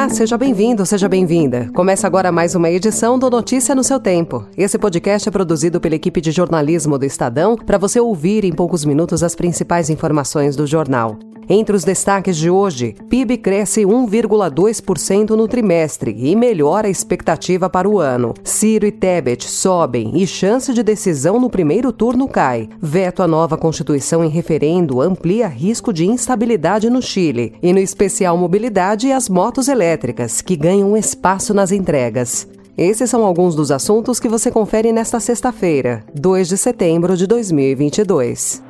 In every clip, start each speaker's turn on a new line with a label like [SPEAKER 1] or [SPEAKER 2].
[SPEAKER 1] Olá, seja bem-vindo, seja bem-vinda. Começa agora mais uma edição do Notícia no seu Tempo. Esse podcast é produzido pela equipe de jornalismo do Estadão para você ouvir em poucos minutos as principais informações do jornal. Entre os destaques de hoje, PIB cresce 1,2% no trimestre e melhora a expectativa para o ano. Ciro e Tebet sobem e chance de decisão no primeiro turno cai. Veto à nova Constituição em referendo amplia risco de instabilidade no Chile. E no especial mobilidade, as motos elétricas, que ganham espaço nas entregas. Esses são alguns dos assuntos que você confere nesta sexta-feira, 2 de setembro de 2022.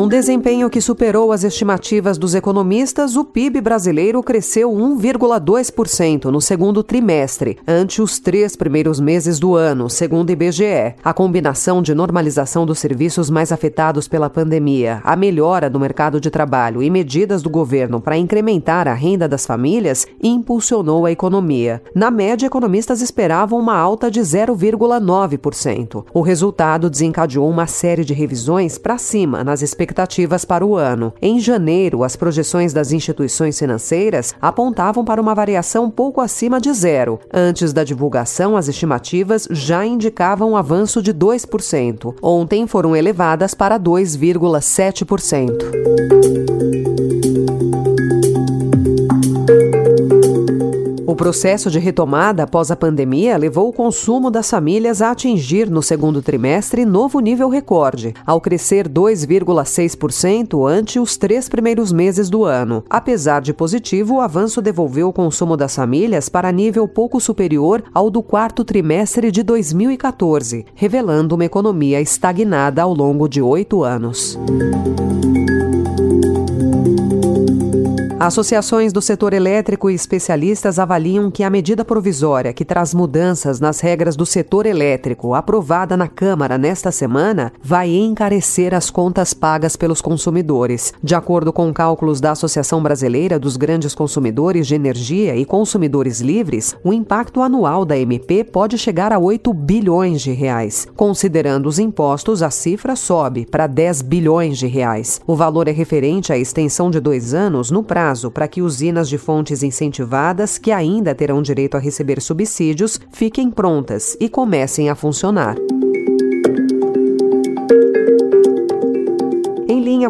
[SPEAKER 1] Num desempenho que superou as estimativas dos economistas, o PIB brasileiro cresceu 1,2% no segundo trimestre, ante os três primeiros meses do ano, segundo o IBGE. A combinação de normalização dos serviços mais afetados pela pandemia, a melhora do mercado de trabalho e medidas do governo para incrementar a renda das famílias impulsionou a economia. Na média, economistas esperavam uma alta de 0,9%. O resultado desencadeou uma série de revisões para cima nas expectativas expectativas para o ano. Em janeiro, as projeções das instituições financeiras apontavam para uma variação pouco acima de zero. Antes da divulgação, as estimativas já indicavam um avanço de 2%. Ontem foram elevadas para 2,7%. O processo de retomada após a pandemia levou o consumo das famílias a atingir no segundo trimestre novo nível recorde, ao crescer 2,6% ante os três primeiros meses do ano. Apesar de positivo, o avanço devolveu o consumo das famílias para nível pouco superior ao do quarto trimestre de 2014, revelando uma economia estagnada ao longo de oito anos. Associações do setor elétrico e especialistas avaliam que a medida provisória que traz mudanças nas regras do setor elétrico, aprovada na Câmara nesta semana, vai encarecer as contas pagas pelos consumidores. De acordo com cálculos da Associação Brasileira dos Grandes Consumidores de Energia e Consumidores Livres, o impacto anual da MP pode chegar a 8 bilhões de reais. Considerando os impostos, a cifra sobe para 10 bilhões de reais. O valor é referente à extensão de dois anos no prazo prazo para que usinas de fontes incentivadas, que ainda terão direito a receber subsídios, fiquem prontas e comecem a funcionar.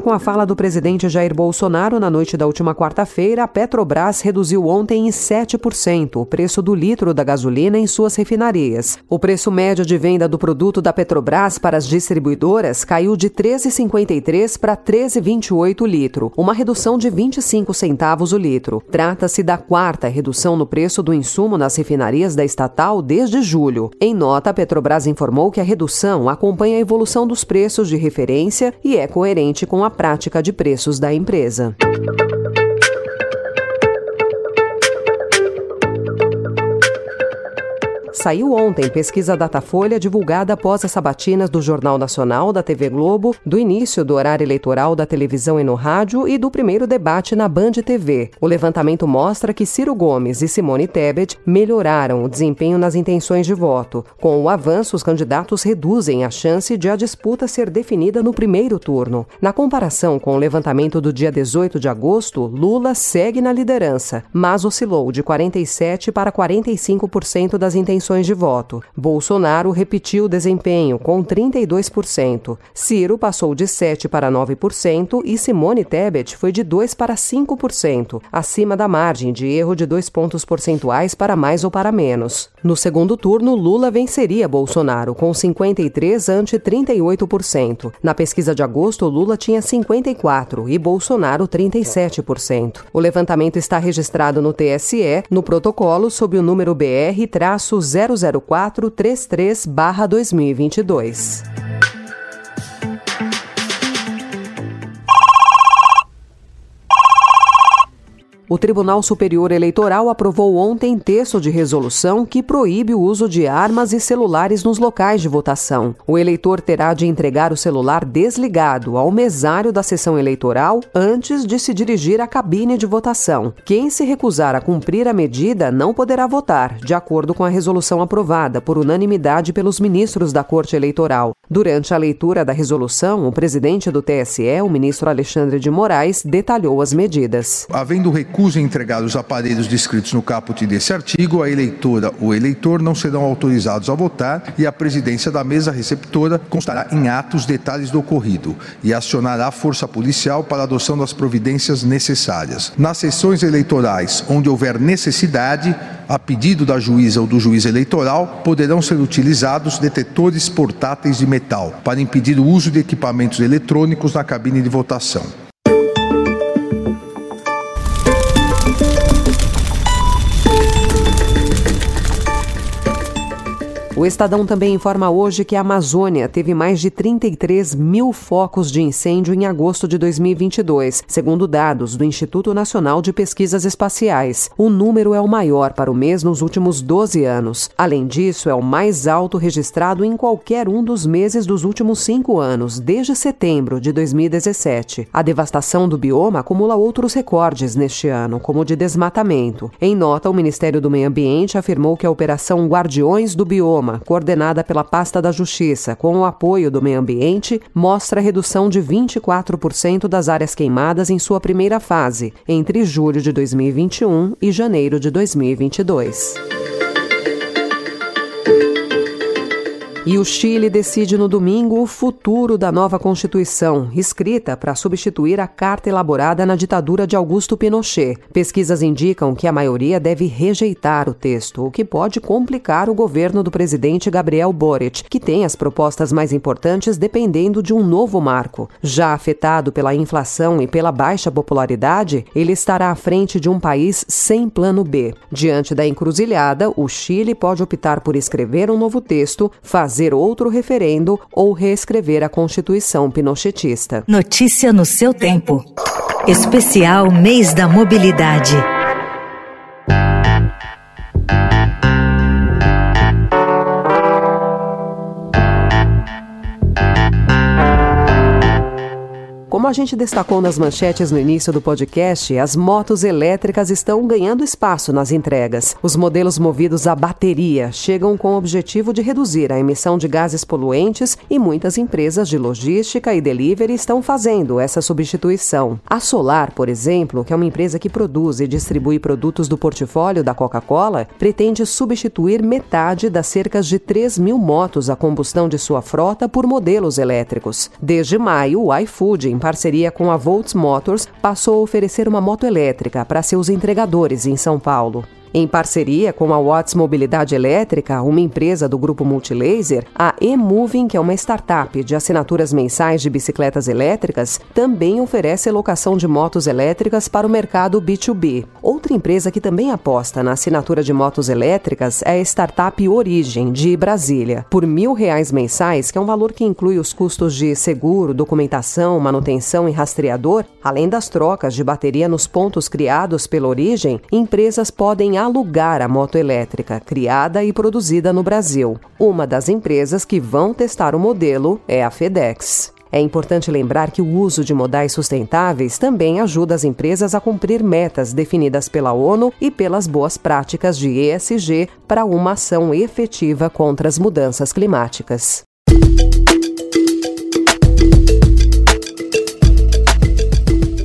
[SPEAKER 1] Com a fala do presidente Jair Bolsonaro na noite da última quarta-feira, a Petrobras reduziu ontem em 7% o preço do litro da gasolina em suas refinarias. O preço médio de venda do produto da Petrobras para as distribuidoras caiu de 13,53 para 13,28 o litro, uma redução de 25 centavos o litro. Trata-se da quarta redução no preço do insumo nas refinarias da estatal desde julho. Em nota, a Petrobras informou que a redução acompanha a evolução dos preços de referência e é coerente com a prática de preços da empresa. Saiu ontem pesquisa Datafolha divulgada após as sabatinas do Jornal Nacional da TV Globo, do início do horário eleitoral da televisão e no rádio e do primeiro debate na Band TV. O levantamento mostra que Ciro Gomes e Simone Tebet melhoraram o desempenho nas intenções de voto. Com o avanço, os candidatos reduzem a chance de a disputa ser definida no primeiro turno. Na comparação com o levantamento do dia 18 de agosto, Lula segue na liderança, mas oscilou de 47 para 45% das intenções intenções de voto. Bolsonaro repetiu o desempenho, com 32%. Ciro passou de 7% para 9% e Simone Tebet foi de 2% para 5%, acima da margem de erro de dois pontos percentuais para mais ou para menos. No segundo turno, Lula venceria Bolsonaro, com 53% ante 38%. Na pesquisa de agosto, Lula tinha 54% e Bolsonaro 37%. O levantamento está registrado no TSE, no protocolo sob o número BR-0 00433-2022. O Tribunal Superior Eleitoral aprovou ontem texto de resolução que proíbe o uso de armas e celulares nos locais de votação. O eleitor terá de entregar o celular desligado ao mesário da sessão eleitoral antes de se dirigir à cabine de votação. Quem se recusar a cumprir a medida não poderá votar, de acordo com a resolução aprovada por unanimidade pelos ministros da Corte Eleitoral. Durante a leitura da resolução, o presidente do TSE, o ministro Alexandre de Moraes, detalhou as medidas.
[SPEAKER 2] Havendo recurso recusa em entregar os aparelhos descritos no caput desse artigo, a eleitora ou eleitor não serão autorizados a votar e a presidência da mesa receptora constará em atos detalhes do ocorrido e acionará a força policial para a adoção das providências necessárias. Nas sessões eleitorais onde houver necessidade, a pedido da juíza ou do juiz eleitoral, poderão ser utilizados detetores portáteis de metal para impedir o uso de equipamentos eletrônicos na cabine de votação.
[SPEAKER 1] O Estadão também informa hoje que a Amazônia teve mais de 33 mil focos de incêndio em agosto de 2022, segundo dados do Instituto Nacional de Pesquisas Espaciais. O número é o maior para o mês nos últimos 12 anos. Além disso, é o mais alto registrado em qualquer um dos meses dos últimos cinco anos, desde setembro de 2017. A devastação do bioma acumula outros recordes neste ano, como o de desmatamento. Em nota, o Ministério do Meio Ambiente afirmou que a Operação Guardiões do Bioma coordenada pela Pasta da Justiça, com o apoio do meio ambiente, mostra redução de 24% das áreas queimadas em sua primeira fase, entre julho de 2021 e janeiro de 2022. E o Chile decide no domingo o futuro da nova Constituição, escrita para substituir a carta elaborada na ditadura de Augusto Pinochet. Pesquisas indicam que a maioria deve rejeitar o texto, o que pode complicar o governo do presidente Gabriel Boric, que tem as propostas mais importantes dependendo de um novo marco. Já afetado pela inflação e pela baixa popularidade, ele estará à frente de um país sem plano B. Diante da encruzilhada, o Chile pode optar por escrever um novo texto, fazer fazer outro referendo ou reescrever a Constituição pinochetista.
[SPEAKER 3] Notícia no seu tempo. Especial Mês da Mobilidade.
[SPEAKER 1] Como a gente destacou nas manchetes no início do podcast, as motos elétricas estão ganhando espaço nas entregas. Os modelos movidos a bateria chegam com o objetivo de reduzir a emissão de gases poluentes e muitas empresas de logística e delivery estão fazendo essa substituição. A Solar, por exemplo, que é uma empresa que produz e distribui produtos do portfólio da Coca-Cola, pretende substituir metade das cerca de 3 mil motos a combustão de sua frota por modelos elétricos. Desde maio, o iFood, em parceria com a Volts Motors, passou a oferecer uma moto elétrica para seus entregadores em São Paulo. Em parceria com a Watts Mobilidade Elétrica, uma empresa do grupo Multilaser, a eMoving, que é uma startup de assinaturas mensais de bicicletas elétricas, também oferece locação de motos elétricas para o mercado B2B. Outra empresa que também aposta na assinatura de motos elétricas é a startup Origem, de Brasília. Por mil reais mensais, que é um valor que inclui os custos de seguro, documentação, manutenção e rastreador, além das trocas de bateria nos pontos criados pela Origem, empresas podem alugar a moto elétrica criada e produzida no Brasil. Uma das empresas que vão testar o modelo é a FedEx. É importante lembrar que o uso de modais sustentáveis também ajuda as empresas a cumprir metas definidas pela ONU e pelas boas práticas de ESG para uma ação efetiva contra as mudanças climáticas.